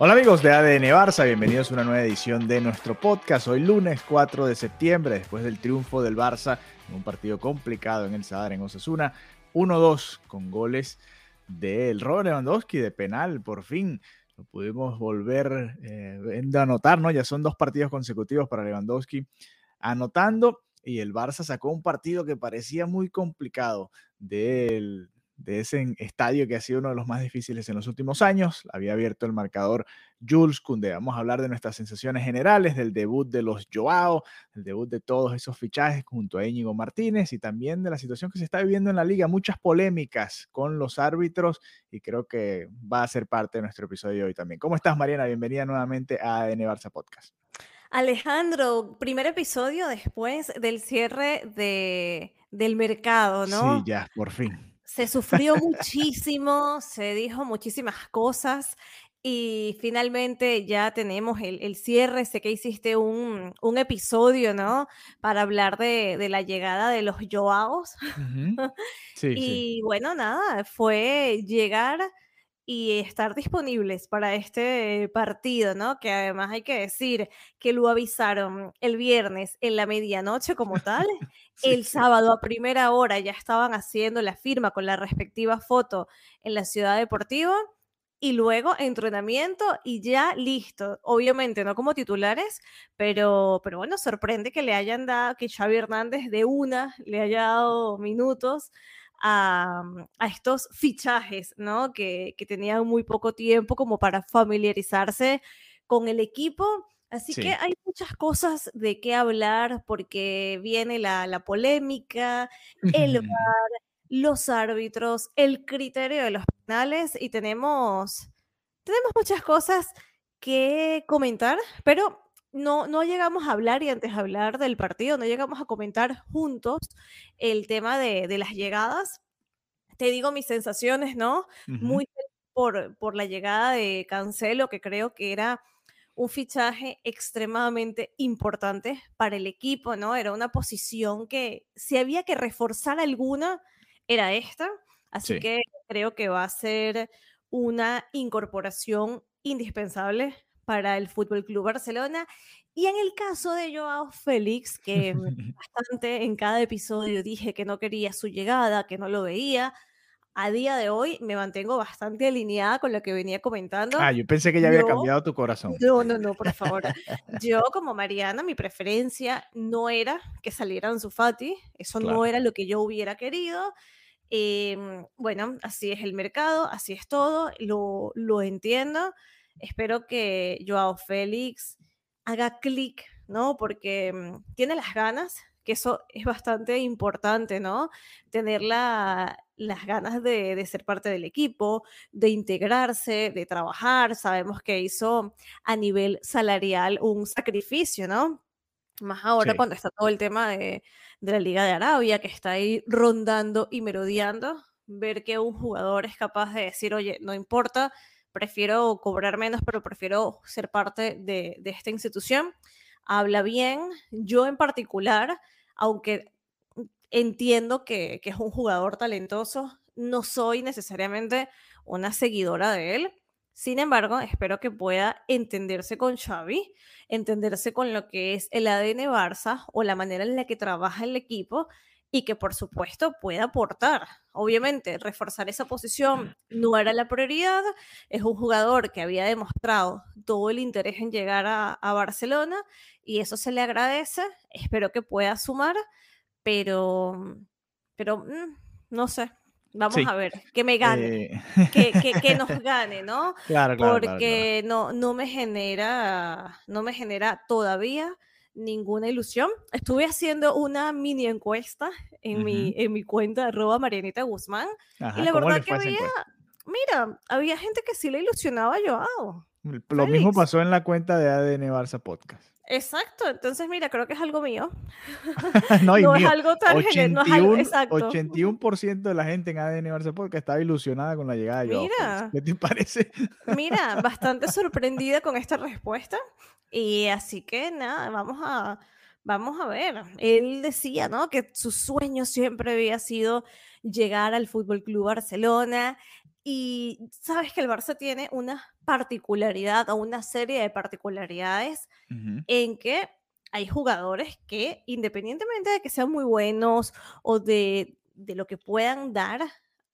Hola amigos de ADN Barça, bienvenidos a una nueva edición de nuestro podcast. Hoy lunes 4 de septiembre, después del triunfo del Barça en un partido complicado en el Sadar en Osasuna, 1-2 con goles del Robert Lewandowski de penal, por fin lo pudimos volver eh, a anotar, ¿no? Ya son dos partidos consecutivos para Lewandowski anotando y el Barça sacó un partido que parecía muy complicado del de ese estadio que ha sido uno de los más difíciles en los últimos años. Había abierto el marcador Jules Kunde. Vamos a hablar de nuestras sensaciones generales, del debut de los Joao, el debut de todos esos fichajes junto a Íñigo Martínez y también de la situación que se está viviendo en la liga. Muchas polémicas con los árbitros y creo que va a ser parte de nuestro episodio hoy también. ¿Cómo estás, Mariana? Bienvenida nuevamente a ADN Barça Podcast. Alejandro, primer episodio después del cierre de, del mercado, ¿no? Sí, ya, por fin se sufrió muchísimo, se dijo muchísimas cosas y finalmente ya tenemos el, el cierre. Sé que hiciste un, un episodio, ¿no? Para hablar de, de, la llegada de los Joaos. Uh -huh. sí, y sí. bueno, nada, fue llegar y estar disponibles para este partido, ¿no? Que además hay que decir que lo avisaron el viernes en la medianoche como tal, sí, el sábado a primera hora ya estaban haciendo la firma con la respectiva foto en la ciudad deportiva y luego entrenamiento y ya listo. Obviamente no como titulares, pero, pero bueno, sorprende que le hayan dado, que Xavi Hernández de una le haya dado minutos a, a, estos fichajes, ¿no? Que, que, tenían muy poco tiempo como para familiarizarse con el equipo. Así sí. que hay muchas cosas de qué hablar porque viene la, la polémica, el VAR, los árbitros, el criterio de los penales y tenemos, tenemos muchas cosas que comentar, pero no, no llegamos a hablar y antes de hablar del partido, no llegamos a comentar juntos el tema de, de las llegadas. Te digo mis sensaciones, ¿no? Uh -huh. Muy por, por la llegada de Cancelo, que creo que era un fichaje extremadamente importante para el equipo, ¿no? Era una posición que si había que reforzar alguna, era esta. Así sí. que creo que va a ser una incorporación indispensable para el Fútbol Club Barcelona. Y en el caso de Joao Félix, que bastante en cada episodio dije que no quería su llegada, que no lo veía, a día de hoy me mantengo bastante alineada con lo que venía comentando. Ah, yo pensé que ya había yo, cambiado tu corazón. No, no, no, por favor. yo como Mariana, mi preferencia no era que saliera Ansu Fati, eso claro. no era lo que yo hubiera querido. Eh, bueno, así es el mercado, así es todo, lo, lo entiendo. Espero que Joao Félix haga clic, ¿no? Porque mm, tiene las ganas, que eso es bastante importante, ¿no? Tener la, las ganas de, de, ser parte del equipo, de integrarse, de trabajar. Sabemos que hizo a nivel salarial un sacrificio, ¿no? Más ahora sí. cuando está todo el tema de, de la Liga de Arabia, que está ahí rondando y merodeando, ver que un jugador es capaz de decir, oye, no importa, prefiero cobrar menos, pero prefiero ser parte de, de, esta institución. Habla bien. Yo en particular, aunque entiendo que, que, es un jugador talentoso, no soy necesariamente una seguidora de él. Sin embargo, espero que pueda entenderse con Xavi, entenderse con lo que es el ADN Barça o la manera en la que trabaja el equipo y que por supuesto pueda aportar. Obviamente, reforzar esa posición no era la prioridad. Es un jugador que había demostrado todo el interés en llegar a, a Barcelona y eso se le agradece. Espero que pueda sumar, pero, pero mm, no sé. Vamos a ver, que me gane, eh, que, que, nos gane, ¿no? Claro, claro. Porque No, no me genera, no me genera todavía ninguna ilusión. Estuve haciendo una mini encuesta en, mi, en mi cuenta arroba Marianita Guzmán y la verdad que había, mira, había gente que sí le ilusionaba a Joao. Lo mismo pasó en la cuenta de ADN Barça Podcast. Exacto, entonces mira, creo que es algo mío. no, es algo tan 81, general. exacto. 81% de la gente en ADN Barça Podcast estaba ilusionada con la llegada de Joao. Mira, ¿qué te parece? mira, bastante sorprendida con esta respuesta. Y así que nada, vamos a, vamos a ver. Él decía, ¿no? Que su sueño siempre había sido llegar al Fútbol Club Barcelona. Y sabes que el Barça tiene una particularidad o una serie de particularidades en que hay jugadores que, independientemente de que sean muy buenos o de, de lo que puedan dar,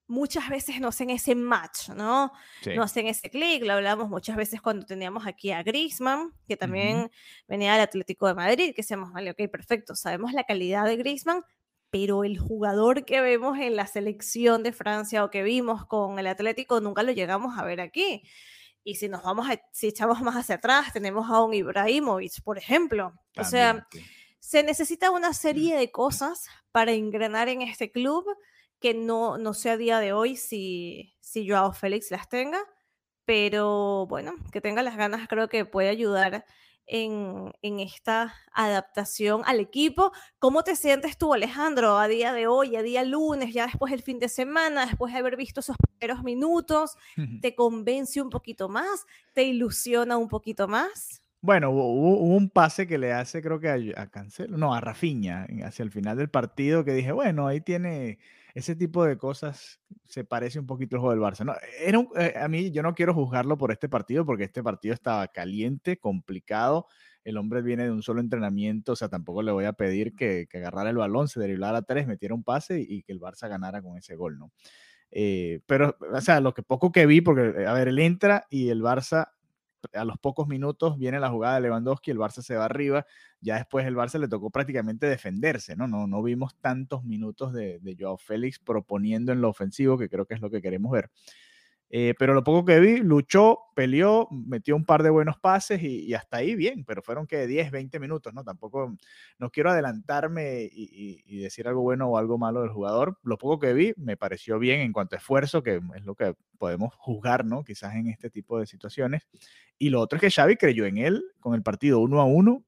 muchas veces no hacen ese match, ¿no? No hacen ese clic, lo hablamos muchas veces cuando teníamos aquí a Griezmann, que también venía del Atlético de Madrid, que decíamos, vale, ok, perfecto, sabemos la calidad de Griezmann, pero el jugador que vemos en la selección de Francia o que vimos con el Atlético nunca lo llegamos a ver aquí. Y si nos vamos a, si echamos más hacia atrás, tenemos a un Ibrahimovic, por ejemplo. o sea, se necesita una serie de cosas para engranar en este club que no, no sé a día de hoy si, si Joao Félix las tenga, pero bueno, que tenga las ganas creo que puede ayudar en, en, esta adaptación al equipo. ¿Cómo te sientes tú, Alejandro, a día de hoy, a día lunes, ya después del fin de semana, después de haber visto esos primeros minutos? ¿Te convence un poquito más? ¿Te ilusiona un poquito más? Bueno, hubo, un pase que le hace, creo que a, a Cancelo, no, a Rafiña, hacia el final del partido, que dije, bueno, ahí tiene ese tipo de cosas se parece un poquito al juego del Barça. No, era eh, a mí yo no quiero juzgarlo por este partido porque este partido estaba caliente, complicado. El hombre viene de un solo entrenamiento, o sea, tampoco le voy a pedir que, agarrara el balón, se derivara a tres, metiera un pase y, que el Barça ganara con ese gol, ¿no? Eh, pero, o sea, lo que poco que vi, porque, a ver, él entra y el Barça a los pocos minutos viene la jugada de Lewandowski, el Barça se va arriba, ya después el Barça le tocó prácticamente defenderse, ¿no? No, no vimos tantos minutos de, de Joao Félix proponiendo en lo ofensivo, que creo que es lo que queremos ver. Eh, pero lo poco que vi, luchó, peleó, metió un par de buenos pases y, hasta ahí bien, pero fueron que 10, 20 minutos, ¿no? Tampoco, no quiero adelantarme y, decir algo bueno o algo malo del jugador. Lo poco que vi me pareció bien en cuanto a esfuerzo, que es lo que podemos juzgar, ¿no? Quizás en este tipo de situaciones. Y lo otro es que Xavi creyó en él con el partido uno a uno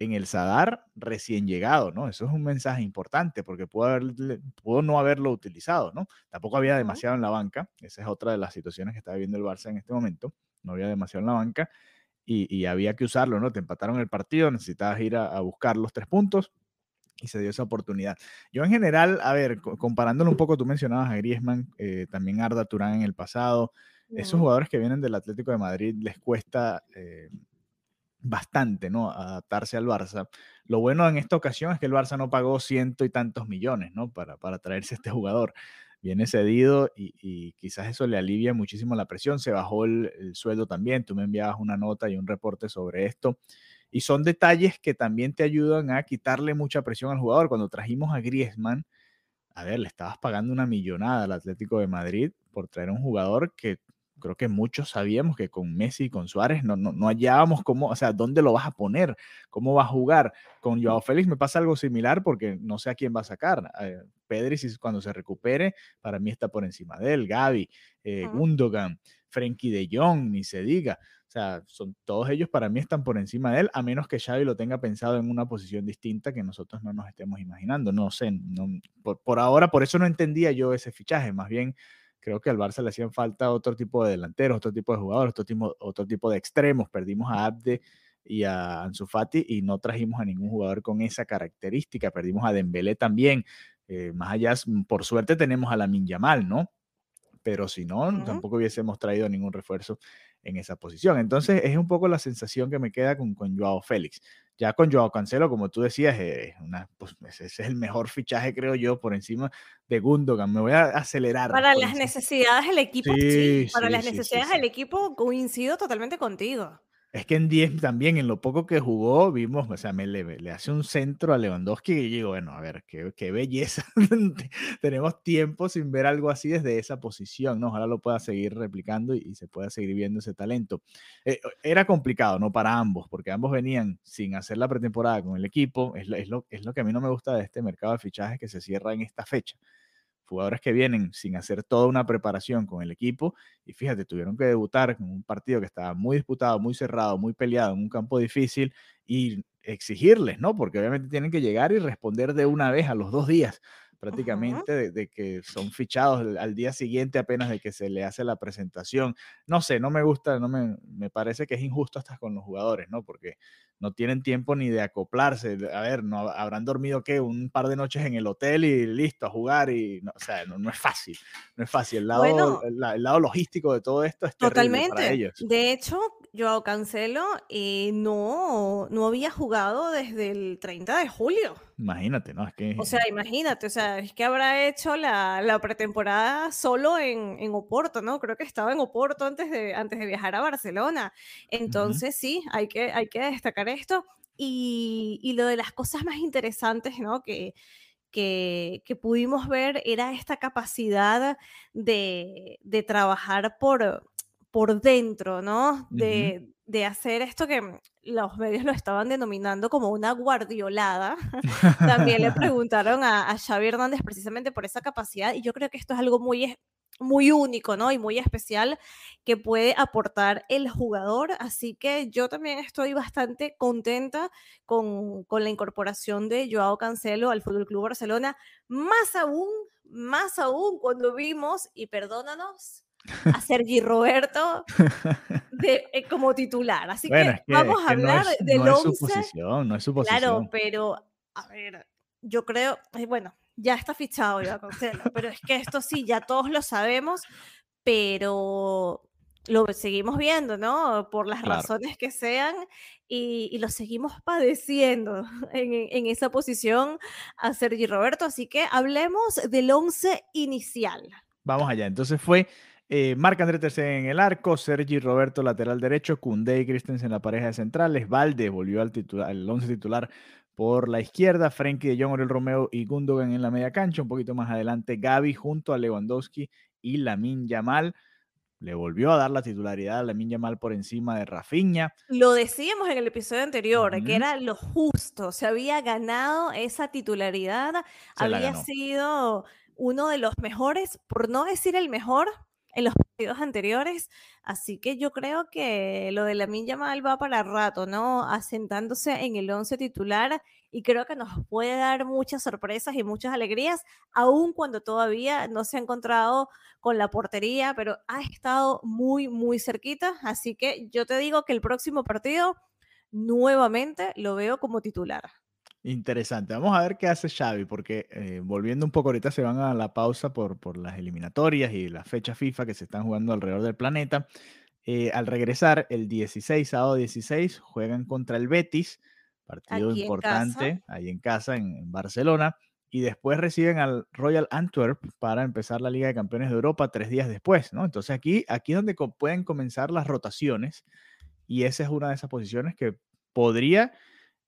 en el Sadar recién llegado, ¿no? Eso es un mensaje importante porque pudo, haber, pudo no haberlo utilizado, ¿no? Tampoco había demasiado en la banca, esa es otra de las situaciones que está viviendo el Barça en este momento, no había demasiado en la banca y, había que usarlo, ¿no? Te empataron el partido, necesitabas ir a, buscar los tres puntos y se dio esa oportunidad. Yo en general, a ver, comparándolo un poco, tú mencionabas a Griezmann, eh, también Arda Turán en el pasado, esos jugadores que vienen del Atlético de Madrid les cuesta... Eh, bastante, ¿no? Adaptarse al Barça. Lo bueno en esta ocasión es que el Barça no pagó ciento y tantos millones, ¿no? Para, para traerse a este jugador. Viene cedido y, quizás eso le alivia muchísimo la presión. Se bajó el, sueldo también. Tú me enviabas una nota y un reporte sobre esto. Y son detalles que también te ayudan a quitarle mucha presión al jugador. Cuando trajimos a Griezmann, a ver, le estabas pagando una millonada al Atlético de Madrid por traer un jugador que creo que muchos sabíamos que con Messi y con Suárez no, no, hallábamos cómo, o sea, dónde lo vas a poner, cómo va a jugar. Con Joao Félix me pasa algo similar porque no sé a quién va a sacar. Eh, Pedri, si cuando se recupere, para mí está por encima de él. Gaby, eh, Gundogan, Frenkie de Jong, ni se diga. O sea, son, todos ellos para mí están por encima de él, a menos que Xavi lo tenga pensado en una posición distinta que nosotros no nos estemos imaginando. No sé, no, por, por ahora, por eso no entendía yo ese fichaje. Más bien, creo que al Barça le hacían falta otro tipo de delanteros, otro tipo de jugadores, otro tipo, otro tipo de extremos. Perdimos a Abde y a Ansu Fati y no trajimos a ningún jugador con esa característica. Perdimos a Dembélé también. Eh, más allá, por suerte tenemos a la Yamal, ¿no? Pero si no, tampoco hubiésemos traído ningún refuerzo en esa posición. Entonces, es un poco la sensación que me queda con, con Joao Félix. Ya con Joao Cancelo, como tú decías, eh, una, pues, ese es el mejor fichaje, creo yo, por encima de Gundogan. Me voy a acelerar. Para las necesidades del equipo, sí. para las necesidades del equipo coincido totalmente contigo. Es que en 10 también, en lo poco que jugó, vimos, o sea, me le, hace un centro a Lewandowski y digo, bueno, a ver, qué, qué belleza. Tenemos tiempo sin ver algo así desde esa posición, ¿no? Ojalá lo pueda seguir replicando y, se pueda seguir viendo ese talento. Eh, era complicado, ¿no? Para ambos, porque ambos venían sin hacer la pretemporada con el equipo. Es, es, lo, es lo que a mí no me gusta de este mercado de fichajes que se cierra en esta fecha jugadores que vienen sin hacer toda una preparación con el equipo y fíjate, tuvieron que debutar en un partido que estaba muy disputado, muy cerrado, muy peleado, en un campo difícil y exigirles, ¿no? Porque obviamente tienen que llegar y responder de una vez a los dos días prácticamente de, que son fichados al día siguiente apenas de que se le hace la presentación. No sé, no me gusta, no me, me parece que es injusto hasta con los jugadores, ¿no? Porque no tienen tiempo ni de acoplarse. A ver, no habrán dormido qué un par de noches en el hotel y listo a jugar y no, o sea, no, es fácil, no es fácil. El lado, el, lado logístico de todo esto es totalmente. Para ellos. De hecho, yo Cancelo eh, no, no había jugado desde el 30 de julio. Imagínate, ¿no? Es que... O sea, imagínate, o sea, es que habrá hecho la, la pretemporada solo en, en, Oporto, ¿no? Creo que estaba en Oporto antes de, antes de viajar a Barcelona. Entonces, sí, hay que, hay que destacar esto. Y, y, lo de las cosas más interesantes, ¿no? Que, que, que pudimos ver era esta capacidad de, de trabajar por, por dentro, ¿no? De, de hacer esto que mm, los medios lo estaban denominando como una guardiolada. También le preguntaron a, a, Xavi Hernández precisamente por esa capacidad y yo creo que esto es algo muy, muy único, ¿no? Y muy especial que puede aportar el jugador. Así que yo también estoy bastante contenta con, con la incorporación de Joao Cancelo al Fútbol Club Barcelona. Más aún, más aún cuando vimos, y perdónanos, a Sergi Roberto eh, como titular. Así que, vamos a hablar de del no Es su posición, no es su posición. Claro, pero a ver, yo creo, eh, bueno, ya está fichado ya pero es que esto sí, ya todos lo sabemos, pero lo seguimos viendo, ¿no? Por las razones que sean y, lo seguimos padeciendo en, en, esa posición a Sergi Roberto. Así que hablemos del once inicial. Vamos allá. Entonces fue eh, Marc André Tercer en el arco, Sergi Roberto lateral derecho, Kunde y Christensen en la pareja de centrales, Valde volvió al, titular, al once titular por la izquierda, Frenkie de Jong, Oriol Romeo y Gundogan en la media cancha, un poquito más adelante Gaby junto a Lewandowski y Lamin Yamal. Le volvió a dar la titularidad a Lamin Yamal por encima de Rafinha. Lo decíamos en el episodio anterior, que era lo justo, se había ganado esa titularidad, había sido uno de los mejores, por no decir el mejor, en los partidos anteriores. Así que yo creo que lo de la Yamal va para rato, ¿no? Asentándose en el 11 titular y creo que nos puede dar muchas sorpresas y muchas alegrías, aun cuando todavía no se ha encontrado con la portería, pero ha estado muy, muy cerquita. Así que yo te digo que el próximo partido nuevamente lo veo como titular. Interesante. Vamos a ver qué hace Xavi, porque eh, volviendo un poco, ahorita se van a la pausa por, por las eliminatorias y las fechas FIFA que se están jugando alrededor del planeta. Eh, al regresar, el 16, sábado 16, juegan contra el Betis, partido importante ahí en casa, en, Barcelona, y después reciben al Royal Antwerp para empezar la Liga de Campeones de Europa tres días después, ¿no? Entonces aquí, aquí es donde pueden comenzar las rotaciones, y esa es una de esas posiciones que podría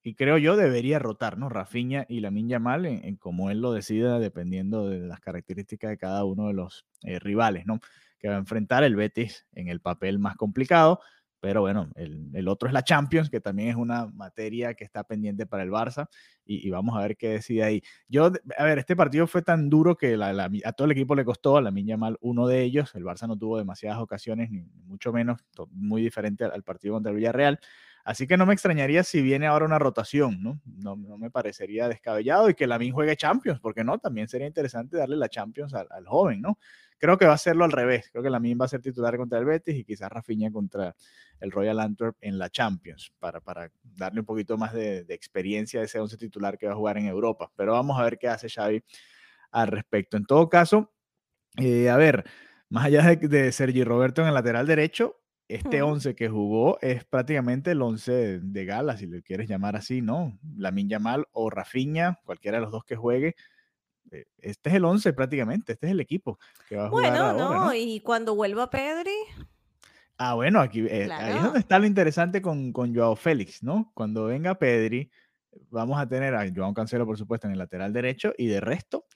y creo yo debería rotar, ¿no? Rafinha y Lamin Yamal en, en como él lo decida, dependiendo de las características de cada uno de los eh, rivales, ¿no? Que va a enfrentar el Betis en el papel más complicado, pero bueno, el, el, otro es la Champions, que también es una materia que está pendiente para el Barça, y, vamos a ver qué decide ahí. Yo, a ver, este partido fue tan duro que a todo el equipo le costó, a la Yamal uno de ellos, el Barça no tuvo demasiadas ocasiones, ni mucho menos, muy diferente al, al partido contra el Villarreal, Así que no me extrañaría si viene ahora una rotación, ¿no? No, me parecería descabellado y que Lamin juegue Champions, porque no, también sería interesante darle la Champions al, joven, ¿no? Creo que va a hacerlo al revés. Creo que Lamin va a ser titular contra el Betis y quizás Rafinha contra el Royal Antwerp en la Champions, para, para darle un poquito más de, experiencia a ese once titular que va a jugar en Europa. Pero vamos a ver qué hace Xavi al respecto. En todo caso, eh, a ver, más allá de, de Sergi Roberto en el lateral derecho, este 11 que jugó es prácticamente el 11 de gala, si le quieres llamar así, ¿no? Lamin Yamal o Rafinha, cualquiera de los dos que juegue. Eh, este es el 11 prácticamente, este es el equipo que va a jugar Bueno, no, y cuando vuelva Pedri. Ah, bueno, aquí eh, ahí es donde está lo interesante con, con Joao Félix, ¿no? Cuando venga Pedri, vamos a tener a Joao Cancelo, por supuesto, en el lateral derecho y de resto,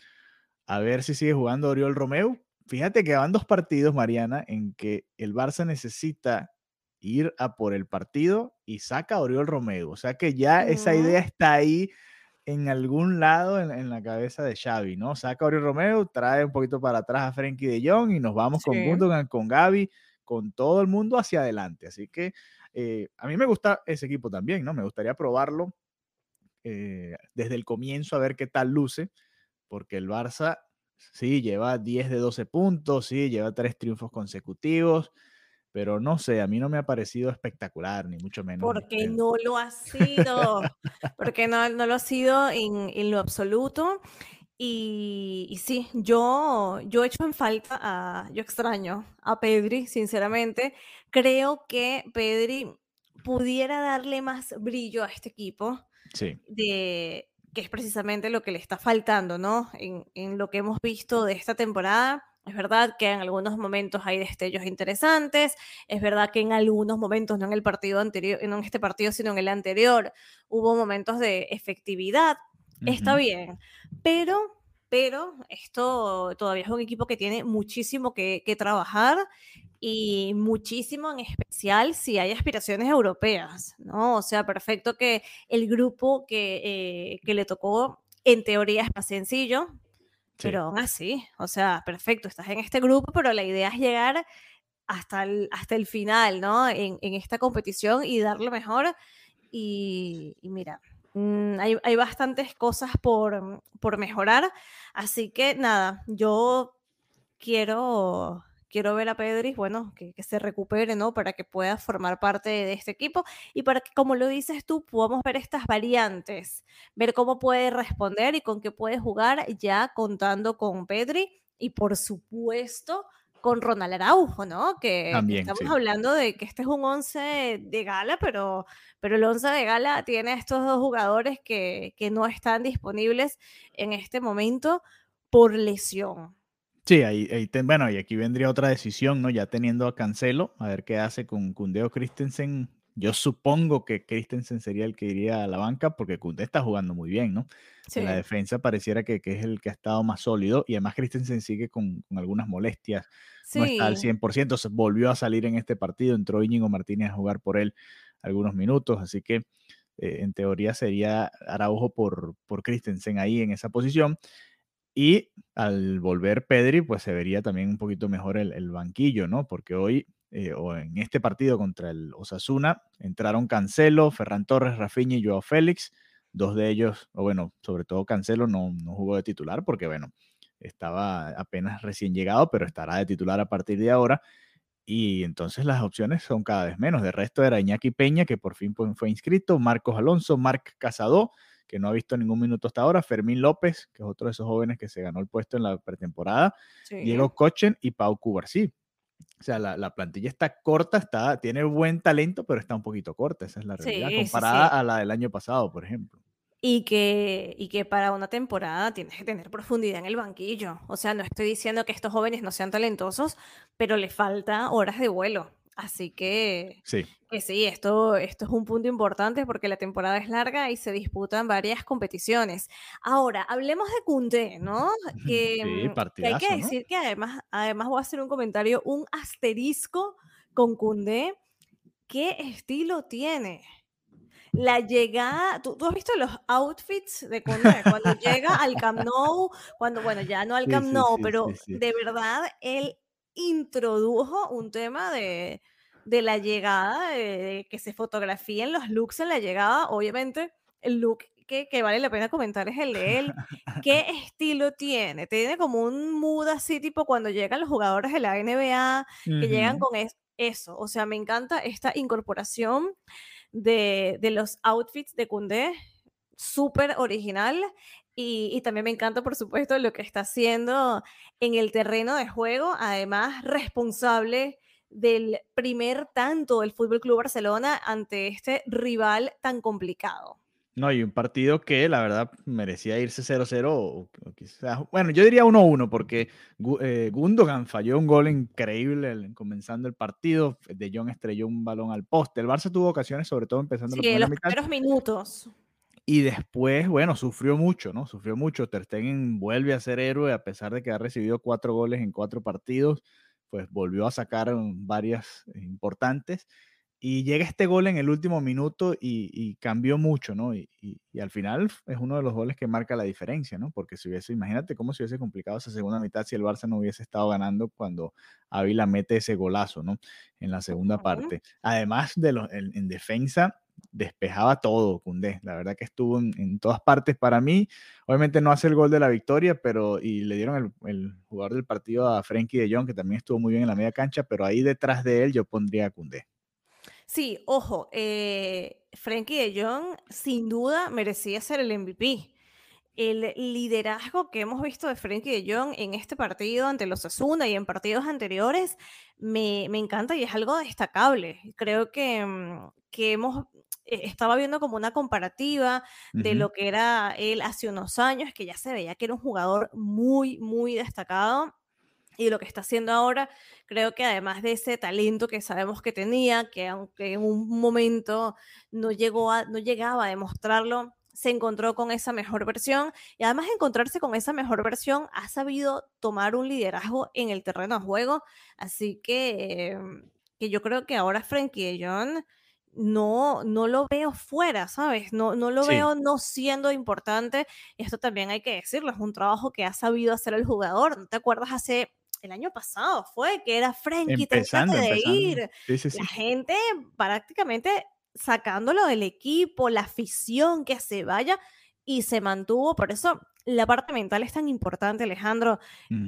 a ver si sigue jugando Oriol Romeu. Fíjate que van dos partidos, Mariana, en que el Barça necesita ir a por el partido y saca a Oriol Romeu. O sea que ya esa idea está ahí en algún lado en, la cabeza de Xavi, ¿no? Saca a Oriol Romeu, trae un poquito para atrás a Frenkie de Jong y nos vamos con Gundogan, con Gaby, con todo el mundo hacia adelante. Así que eh, a mí me gusta ese equipo también, ¿no? Me gustaría probarlo eh, desde el comienzo a ver qué tal luce, porque el Barça sí lleva 10 de 12 puntos, sí, lleva tres triunfos consecutivos, pero no sé, a mí no me ha parecido espectacular, ni mucho menos. Porque no lo ha sido, porque no, no lo ha sido en, en lo absoluto. Y, y, sí, yo, yo hecho en falta, a, yo extraño a Pedri, sinceramente. Creo que Pedri pudiera darle más brillo a este equipo. Sí. De, que es precisamente lo que le está faltando, ¿no? En, en, lo que hemos visto de esta temporada. Es verdad que en algunos momentos hay destellos interesantes, es verdad que en algunos momentos, no en el partido anterior, no en este partido, sino en el anterior, hubo momentos de efectividad, está bien, pero, pero esto todavía es un equipo que tiene muchísimo que, que trabajar y muchísimo en especial si hay aspiraciones europeas, ¿no? O sea, perfecto que el grupo que, eh, que le tocó en teoría es más sencillo, pero aún así, o sea, perfecto, estás en este grupo, pero la idea es llegar hasta el, hasta el final, ¿no? En, en esta competición y dar lo mejor. Y, y mira, mmm, hay, hay, bastantes cosas por, por mejorar, así que nada, yo quiero quiero ver a Pedri, bueno, que, que, se recupere, ¿no? Para que pueda formar parte de este equipo y para que, como lo dices tú, podamos ver estas variantes, ver cómo puede responder y con qué puede jugar ya contando con Pedri y, por supuesto, con Ronald Araujo, ¿no? Que También, estamos sí. hablando de que este es un 11 de gala, pero, pero el 11 de gala tiene a estos dos jugadores que, que no están disponibles en este momento por lesión. Sí, ahí, ahí ten, bueno, y aquí vendría otra decisión, ¿no? Ya teniendo a Cancelo, a ver qué hace con Cundeo Christensen. Yo supongo que Christensen sería el que iría a la banca porque Kunde está jugando muy bien, ¿no? Sí. En la defensa pareciera que, que, es el que ha estado más sólido y además Christensen sigue con, con algunas molestias, Sí. no está al 100%, se volvió a salir en este partido, entró Íñigo Martínez a jugar por él algunos minutos, así que eh, en teoría sería Araujo por, por Christensen ahí en esa posición. Y al volver Pedri, pues se vería también un poquito mejor el, el banquillo, ¿no? Porque hoy, eh, o en este partido contra el Osasuna, entraron Cancelo, Ferran Torres, Rafinha y Joao Félix. Dos de ellos, o bueno, sobre todo Cancelo no, no jugó de titular porque, bueno, estaba apenas recién llegado, pero estará de titular a partir de ahora. Y entonces las opciones son cada vez menos. De resto era Iñaki Peña, que por fin fue inscrito, Marcos Alonso, Marc Casado, que no ha visto ningún minuto hasta ahora, Fermín López, que es otro de esos jóvenes que se ganó el puesto en la pretemporada, Sí. Diego Cochen y Pau Cubarsí. O sea, la, la, plantilla está corta, está, tiene buen talento, pero está un poquito corta, esa es la realidad, Sí, comparada sí. a la del año pasado, por ejemplo. Y que, y que para una temporada tienes que tener profundidad en el banquillo. O sea, no estoy diciendo que estos jóvenes no sean talentosos, pero les falta horas de vuelo. Así que, Sí. que sí, esto, esto es un punto importante porque la temporada es larga y se disputan varias competiciones. Ahora, hablemos de Kunde, ¿no? Que, Sí, mm, que hay que ¿no? decir que además, además voy a hacer un comentario, un asterisco con Kunde. ¿Qué estilo tiene? La llegada, ¿tú, tú has visto los outfits de Koundé cuando llega al Camp Nou, cuando, bueno, ya no al Camp Nou, sí, pero sí, de verdad él introdujo un tema de, de la llegada, de, de que se fotografíen los looks en la llegada, obviamente el look que, que vale la pena comentar es el de él. ¿Qué estilo tiene? Tiene como un mood así, tipo cuando llegan los jugadores de la NBA, que llegan con es- eso, o sea, me encanta esta incorporación de, de los outfits de Koundé, súper original. Y, y también me encanta, por supuesto, lo que está haciendo en el terreno de juego, además responsable del primer tanto del Fútbol Club Barcelona ante este rival tan complicado. No, y un partido que la verdad merecía irse 0-0 o, quizás, bueno, yo diría 1-1 porque eh, Gundogan falló un gol increíble comenzando el partido, De Jong estrelló un balón al poste, el Barça tuvo ocasiones sobre todo empezando sí, los primeros minutos. Y después, bueno, sufrió mucho, ¿no? Sufrió mucho. Ter Stegen vuelve a ser héroe a pesar de que ha recibido cuatro goles en cuatro partidos, pues volvió a sacar varias importantes y llega este gol en el último minuto y, cambió mucho, ¿no? Y, al final es uno de los goles que marca la diferencia, ¿no? Porque si hubiese, imagínate cómo se hubiese complicado esa segunda mitad si el Barça no hubiese estado ganando cuando Ávila mete ese golazo, ¿no? En la segunda parte. Además de los, en, defensa, despejaba todo Cundé. La verdad que estuvo en, todas partes para mí. Obviamente no hace el gol de la victoria, pero y le dieron el, el jugador del partido a Frenkie de Jong, que también estuvo muy bien en la media cancha, pero ahí detrás de él yo pondría a Cundé. Sí, ojo, eh, Frankie de Jong sin duda merecía ser el MVP. El liderazgo que hemos visto de Frankie de Jong en este partido ante los Asuna y en partidos anteriores me, encanta y es algo destacable. Creo que, mm, que hemos estaba viendo como una comparativa de lo que era él hace unos años, que ya se veía que era un jugador muy, muy destacado y lo que está haciendo ahora, creo que además de ese talento que sabemos que tenía, que aunque en un momento no, llegó a, no llegaba a demostrarlo, se encontró con esa mejor versión y además de encontrarse con esa mejor versión, ha sabido tomar un liderazgo en el terreno de juego. Así que, que yo creo que ahora Frankie John no, no lo veo fuera, ¿sabes? No, no lo veo no siendo importante. Esto también hay que decirlo, es un trabajo que ha sabido hacer el jugador. ¿No te acuerdas hace el año pasado fue, que era Frenkie, empezando, de ir. La gente prácticamente sacándolo del equipo, la afición que se vaya y se mantuvo. Por eso la parte mental es tan importante, Alejandro.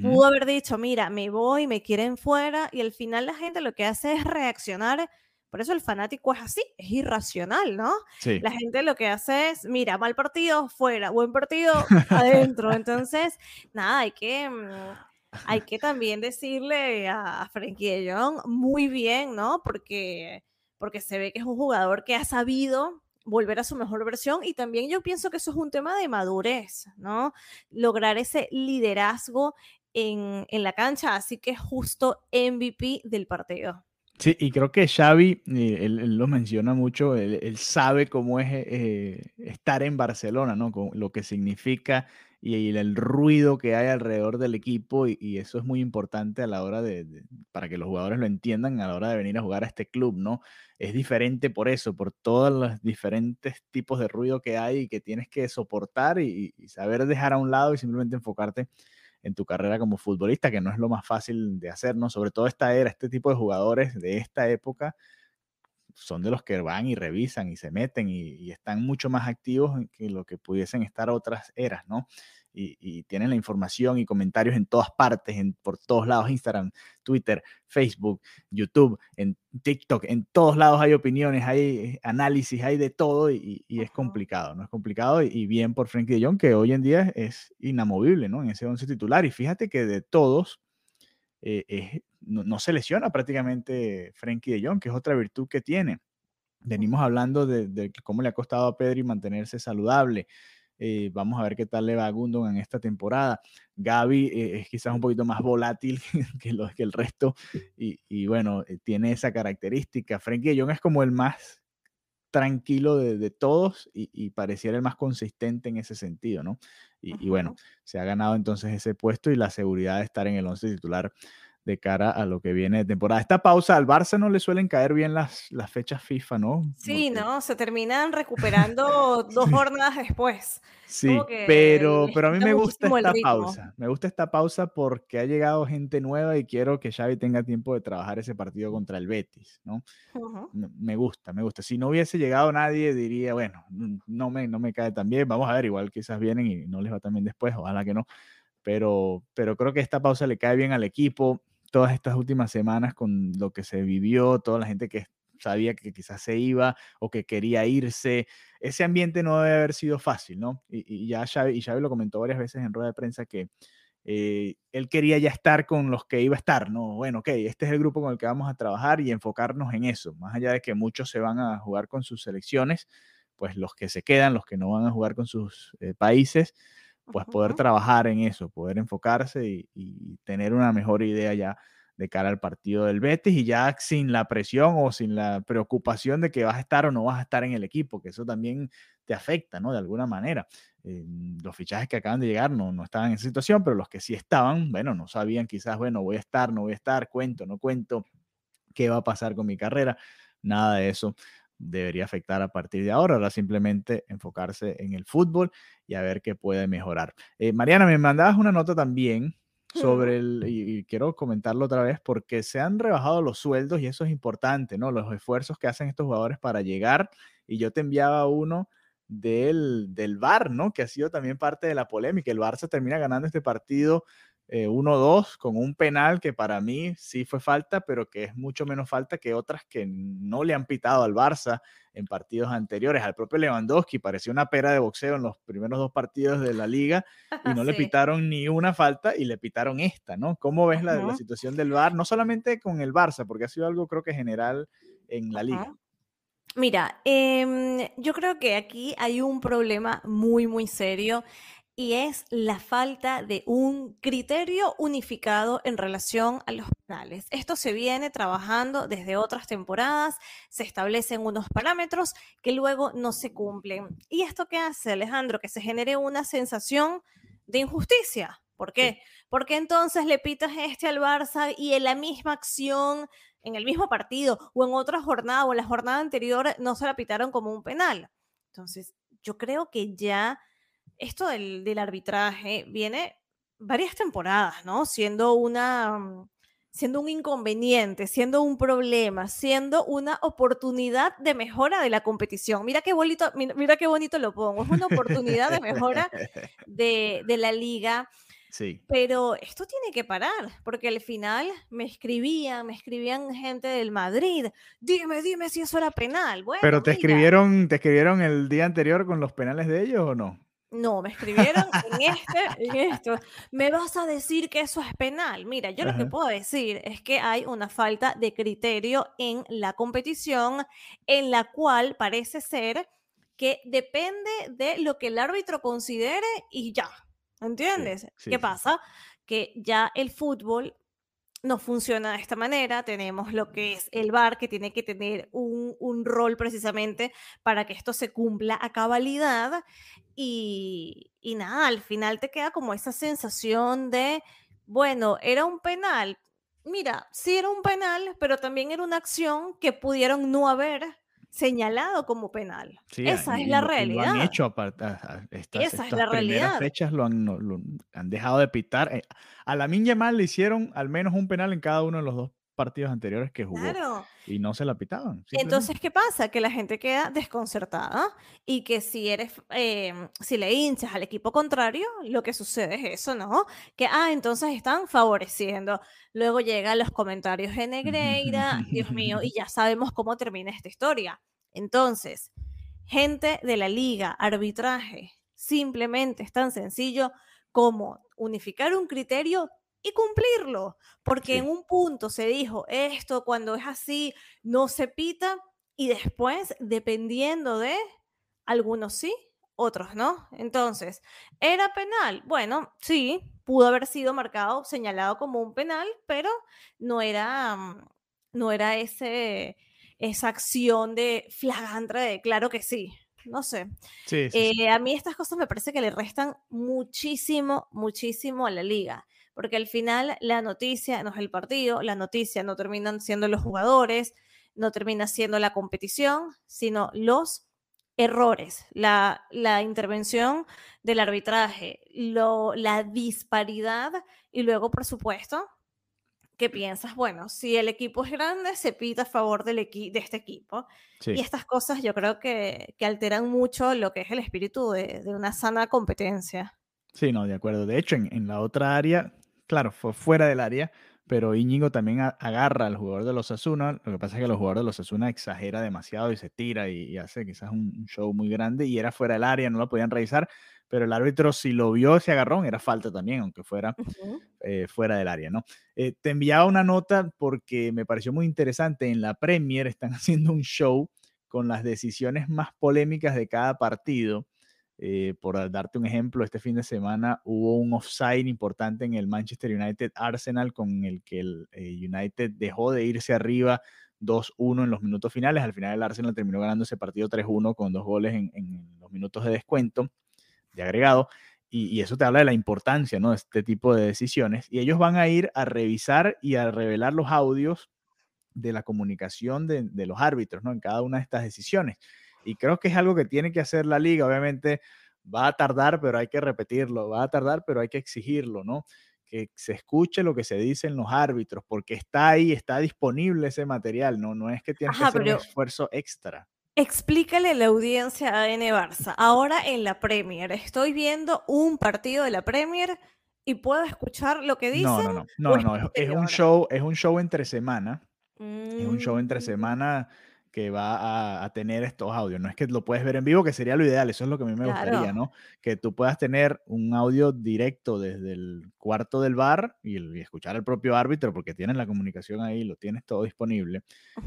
Pudo haber dicho, mira, me voy, me quieren fuera y al final la gente lo que hace es reaccionar. Por eso el fanático es así, es irracional, ¿no? La gente lo que hace es, mira, mal partido, fuera, buen partido, adentro. Entonces, nada, hay que mm, hay que también decirle a, Frankie de Jong muy bien, ¿no? Porque, porque se ve que es un jugador que ha sabido volver a su mejor versión y también yo pienso que eso es un tema de madurez, ¿no? Lograr ese liderazgo en, la cancha, así que es justo MVP del partido. Sí, y creo que Xavi, él, lo menciona mucho, él, sabe cómo es eh, estar en Barcelona, ¿no? Con lo que significa y el ruido que hay alrededor del equipo y, eso es muy importante a la hora de, para que los jugadores lo entiendan a la hora de venir a jugar a este club, ¿no? Es diferente por eso, por todos los diferentes tipos de ruido que hay y que tienes que soportar y, saber dejar a un lado y simplemente enfocarte en tu carrera como futbolista, que no es lo más fácil de hacer, ¿no? Sobre todo esta era, este tipo de jugadores de esta época son de los que van y revisan y se meten y, están mucho más activos que lo que pudiesen estar otras eras, ¿no? Y, tienen la información y comentarios en todas partes, en, por todos lados, Instagram, Twitter, Facebook, YouTube, en TikTok, en todos lados hay opiniones, hay análisis, hay de todo y, es complicado, ¿no? Es complicado y, bien por Frankie de Jong, que hoy en día es inamovible, ¿no? En ese once titular. Y fíjate que de todos, eh, no, se lesiona prácticamente Frenkie de Jong, que es otra virtud que tiene. Venimos hablando de, cómo le ha costado a Pedri mantenerse saludable. Eh, vamos a ver qué tal le va a Gundogan en esta temporada. Gaby eh, es quizás un poquito más volátil que, los, que el resto y, bueno, tiene esa característica. Frenkie de Jong es como el más tranquilo de, todos y, pareciera el más consistente en ese sentido, ¿no? Y, bueno, se ha ganado entonces ese puesto y la seguridad de estar en el 11 titular de cara a lo que viene de temporada. Esta pausa al Barça no le suelen caer bien las, las fechas FIFA, ¿no? Sí, ¿no? Se terminan recuperando dos jornadas después. Sí, pero, pero a mí me gusta esta pausa. Me gusta esta pausa porque ha llegado gente nueva y quiero que Xavi tenga tiempo de trabajar ese partido contra el Betis, ¿no? Me gusta, me gusta. Si no hubiese llegado nadie, diría, bueno, no me, no me cae tan bien. Vamos a ver, igual quizás vienen y no les va tan bien después, ojalá que no. Pero, pero creo que esta pausa le cae bien al equipo todas estas últimas semanas con lo que se vivió, toda la gente que sabía que quizás se iba o que quería irse. Ese ambiente no debe haber sido fácil, ¿no? Y, ya Xavi, y Xavi lo comentó varias veces en rueda de prensa que eh, él quería ya estar con los que iba a estar, ¿no? Bueno, ok, este es el grupo con el que vamos a trabajar y enfocarnos en eso, más allá de que muchos se van a jugar con sus selecciones, pues los que se quedan, los que no van a jugar con sus eh, países, pues poder trabajar en eso, poder enfocarse y, tener una mejor idea ya de cara al partido del Betis y ya sin la presión o sin la preocupación de que vas a estar o no vas a estar en el equipo, que eso también te afecta, ¿no? De alguna manera. Eh, los fichajes que acaban de llegar no, no estaban en esa situación, pero los que sí estaban, bueno, no sabían quizás, bueno, voy a estar, no voy a estar, cuento, no cuento, qué va a pasar con mi carrera, nada de eso debería afectar a partir de ahora. Ahora simplemente enfocarse en el fútbol y a ver qué puede mejorar. Eh, Mariana, me mandabas una nota también sobre el, y, quiero comentarlo otra vez, porque se han rebajado los sueldos y eso es importante, ¿no? Los esfuerzos que hacen estos jugadores para llegar. Y yo te enviaba uno del, del VAR, ¿no? Que ha sido también parte de la polémica. El VAR se termina ganando este partido 1-2 eh, con un penal que para mí sí fue falta, pero que es mucho menos falta que otras que no le han pitado al Barça en partidos anteriores. Al propio Lewandowski parecía una pera de boxeo en los primeros dos partidos de la liga y no le pitaron ni una falta y le pitaron esta, ¿no? ¿Cómo ves la, la, situación del VAR? No solamente con el Barça, porque ha sido algo creo que general en la liga. Mira, em, yo creo que aquí hay un problema muy, muy serio y es la falta de un criterio unificado en relación a los penales. Esto se viene trabajando desde otras temporadas, se establecen unos parámetros que luego no se cumplen. ¿Y esto qué hace, Alejandro? Que se genere una sensación de injusticia. ¿Por qué? Porque entonces le pitas este al Barça y en la misma acción, en el mismo partido o en otra jornada o en la jornada anterior no se la pitaron como un penal. Entonces, yo creo que ya esto del, arbitraje viene varias temporadas, ¿no? Siendo una mm, siendo un inconveniente, siendo un problema, siendo una oportunidad de mejora de la competición. Mira qué bonito, mira, qué bonito lo pongo. Es una oportunidad de mejora de, de, la liga. Sí. Pero esto tiene que parar, porque al final me escribían, me escribían gente del Madrid. Dime, dime si eso era penal. Bueno, Pero te escribieron, te escribieron el día anterior con los penales de ellos o no? No, me escribieron en este, en esto. Me vas a decir que eso es penal. Mira, yo lo que puedo decir es que hay una falta de criterio en la competición en la cual parece ser que depende de lo que el árbitro considere y ya. ¿Entiendes? ¿Qué pasa? Que ya el fútbol no funciona de esta manera. Tenemos lo que es el VAR, que tiene que tener un, un, rol precisamente para que esto se cumpla a cabalidad. Y, y nada, al final te queda como esa sensación de, bueno, era un penal. Mira, sí era un penal, pero también era una acción que pudieron no haber señalado como penal. Esa es la realidad. Lo han hecho aparte. Esa es la realidad. fechas lo han, han, dejado de pitar. Eh, a la Yamal le hicieron al menos un penal en cada uno de los dos partidos anteriores que jugó. Y no se la pitaban. Entonces, ¿qué pasa? Que la gente queda desconcertada y que si eres, em, si le hinchas al equipo contrario, lo que sucede es eso, ¿no? Que, ah, entonces están favoreciendo. Luego llegan los comentarios de Negreira, Dios mío, y ya sabemos cómo termina esta historia. Entonces, gente de la liga, arbitraje, simplemente es tan sencillo como unificar un criterio y cumplirlo, porque en un punto se dijo esto, cuando es así, no se pita, y después, dependiendo de, algunos sí, otros no. Entonces, ¿era penal? Bueno, sí, pudo haber sido marcado, señalado como un penal, pero no era, mm, no era ese, esa acción de flagrante de claro que sí. No sé. Eh, a mí estas cosas me parece que le restan muchísimo, muchísimo a la liga porque al final la noticia no es el partido, la noticia no terminan siendo los jugadores, no termina siendo la competición, sino los errores, la, la intervención del arbitraje, lo, la disparidad y luego, por supuesto, ¿qué piensas? Bueno, si el equipo es grande, se pita a favor del de este equipo. Y estas cosas yo creo que, que, alteran mucho lo que es el espíritu de, de, una sana competencia. Sí, no, de acuerdo. De hecho, en, en la otra área, claro, fue fuera del área, pero Íñigo también agarra al jugador de los Asuna. Lo que pasa es que el jugador de los Asuna exagera demasiado y se tira y, hace quizás un, show muy grande y era fuera del área, no lo podían revisar, pero el árbitro si lo vio ese agarrón era falta también, aunque fuera eh, fuera del área, ¿no? Eh, te enviaba una nota porque me pareció muy interesante. En la Premier están haciendo un show con las decisiones más polémicas de cada partido. Eh, por darte un ejemplo, este fin de semana hubo un offside importante en el Manchester United Arsenal con el que el eh, United dejó de irse arriba 2-1 en los minutos finales. Al final el Arsenal terminó ganando ese partido 3-1 con dos goles en, los minutos de descuento, de agregado. Y, eso te habla de la importancia ¿no? de este tipo de decisiones. Y ellos van a ir a revisar y a revelar los audios de la comunicación de, de los árbitros ¿no? en cada una de estas decisiones. Y creo que es algo que tiene que hacer la liga. Obviamente va a tardar, pero hay que repetirlo. Va a tardar, pero hay que exigirlo, ¿no? Que se escuche lo que se dice en los árbitros, porque está ahí, está disponible ese material, ¿no? No es que tienes que hacer un esfuerzo extra. Explícale a la audiencia a N Barça. Ahora en la Premier, estoy viendo un partido de la Premier y puedo escuchar lo que dicen. No, no, no, no, no es, un show, es un show entre semana. Es un show entre mm. semana que va a, tener estos audios. No es que lo puedes ver en vivo, que sería lo ideal, eso es lo que a mí me gustaría, ¿no? Que tú puedas tener un audio directo desde el cuarto del bar y, escuchar al propio árbitro, porque tienes la comunicación ahí, lo tienes todo disponible,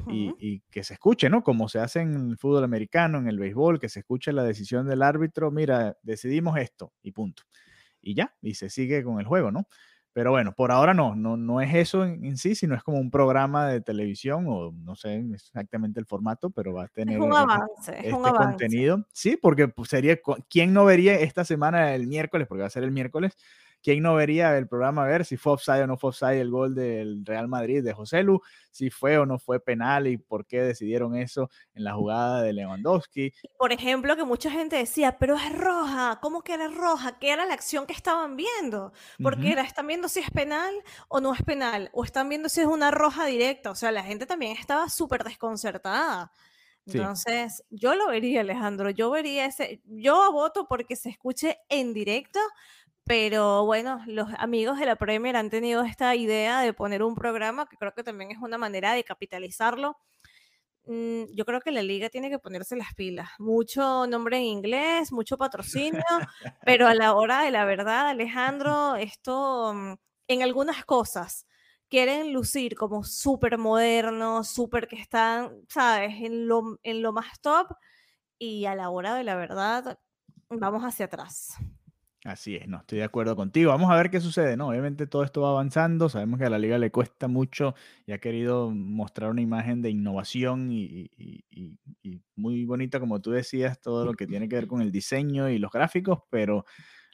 y, y, que se escuche, ¿no? Como se hace en el fútbol americano, en el béisbol, que se escuche la decisión del árbitro, mira, decidimos esto, y punto. Y ya, y se sigue con el juego, ¿no? Pero bueno, por ahora no, no, no es eso en, sí, sino es como un programa de televisión o no sé exactamente el formato, pero va a tener un avance, este, contenido. Sí, porque pues, sería, ¿quién no vería esta semana el miércoles? Porque va a ser el miércoles, ¿Quién no vería el programa a ver si fue offside o no fue offside el gol del Real Madrid de José Lu? Si fue o no fue penal y por qué decidieron eso en la jugada de Lewandowski. Por ejemplo, que mucha gente decía, pero es roja, ¿cómo que era roja? ¿Qué era la acción que estaban viendo? Porque era, ¿están viendo si es penal o no es penal? ¿O están viendo si es una roja directa? O sea, la gente también estaba súper desconcertada. Entonces, yo lo vería, Alejandro, yo vería ese, yo voto porque se escuche en directo, pero bueno, los amigos de la Premier han tenido esta idea de poner un programa que creo que también es una manera de capitalizarlo. Mm, yo creo que la liga tiene que ponerse las pilas. Mucho nombre en inglés, mucho patrocinio, pero a la hora de la verdad, Alejandro, esto mm, en algunas cosas quieren lucir como súper modernos, súper que están, ¿sabes?, en lo, en lo más top y a la hora de la verdad vamos hacia atrás. Así es, no, estoy de acuerdo contigo. Vamos a ver qué sucede, ¿no? Obviamente todo esto va avanzando, sabemos que a la liga le cuesta mucho y ha querido mostrar una imagen de innovación y, muy bonita, como tú decías, todo lo que tiene que ver con el diseño y los gráficos, pero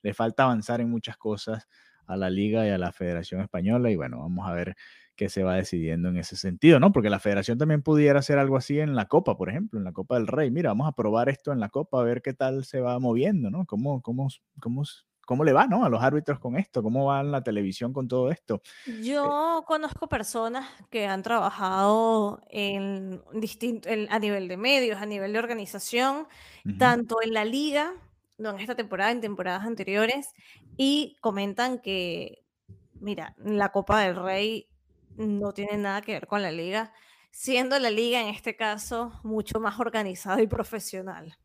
le falta avanzar en muchas cosas a la liga y a la Federación Española y bueno, vamos a ver qué se va decidiendo en ese sentido, ¿no? Porque la federación también pudiera hacer algo así en la Copa, por ejemplo, en la Copa del Rey. Mira, vamos a probar esto en la Copa, a ver qué tal se va moviendo, ¿no? ¿Cómo, cómo, cómo, cómo le va, ¿no? A los árbitros con esto, cómo va en la televisión con todo esto. Eh Yo conozco personas que han trabajado en distinto, a nivel de medios, a nivel de organización, tanto en la liga, no en esta temporada, en temporadas anteriores, y comentan que, mira, la Copa del Rey no tiene nada que ver con la liga, siendo la liga en este caso mucho más organizada y profesional.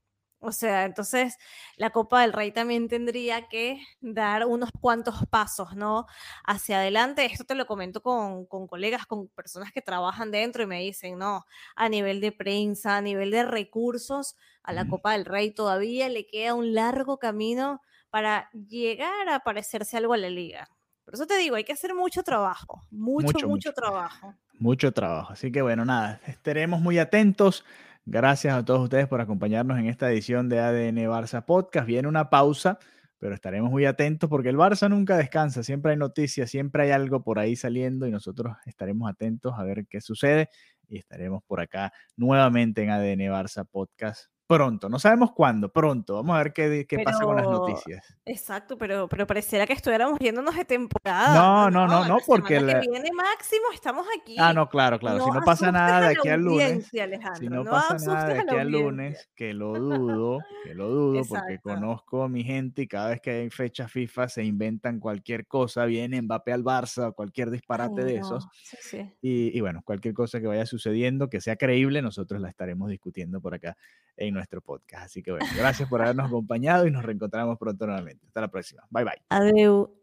O sea, entonces la Copa del Rey también tendría que dar unos cuantos pasos, ¿no? Hacia adelante. Esto te lo comento con, con, colegas, con personas que trabajan dentro y me dicen, no, a nivel de prensa, a nivel de recursos, a la Copa del Rey todavía le queda un largo camino para llegar a parecerse algo a la liga. Por eso te digo, hay que hacer mucho trabajo, mucho, mucho, trabajo. Mucho trabajo. Así que bueno, nada, estaremos muy atentos. Gracias a todos ustedes por acompañarnos en esta edición de ADN Barça Podcast. Viene una pausa, pero estaremos muy atentos porque el Barça nunca descansa. Siempre hay noticias, siempre hay algo por ahí saliendo y nosotros estaremos atentos a ver qué sucede y estaremos por acá nuevamente en ADN Barça Podcast pronto, no sabemos cuándo, pronto. Vamos a ver qué, qué pasa con las noticias. Exacto, pero, pero pareciera que estuviéramos yéndonos de temporada. No, no, no, no, porque la... que viene máximo estamos aquí. Ah, no, claro, claro. si no pasa nada de aquí al lunes, si no, pasa nada de aquí al lunes, que lo dudo, que lo dudo, porque conozco a mi gente y cada vez que hay fecha FIFA se inventan cualquier cosa, viene Mbappé al Barça o cualquier disparate de esos. Y, y bueno, cualquier cosa que vaya sucediendo, que sea creíble, nosotros la estaremos discutiendo por acá en nuestro podcast. Así que bueno, gracias por habernos acompañado y nos reencontramos pronto nuevamente. Hasta la próxima. Bye bye. Adiós.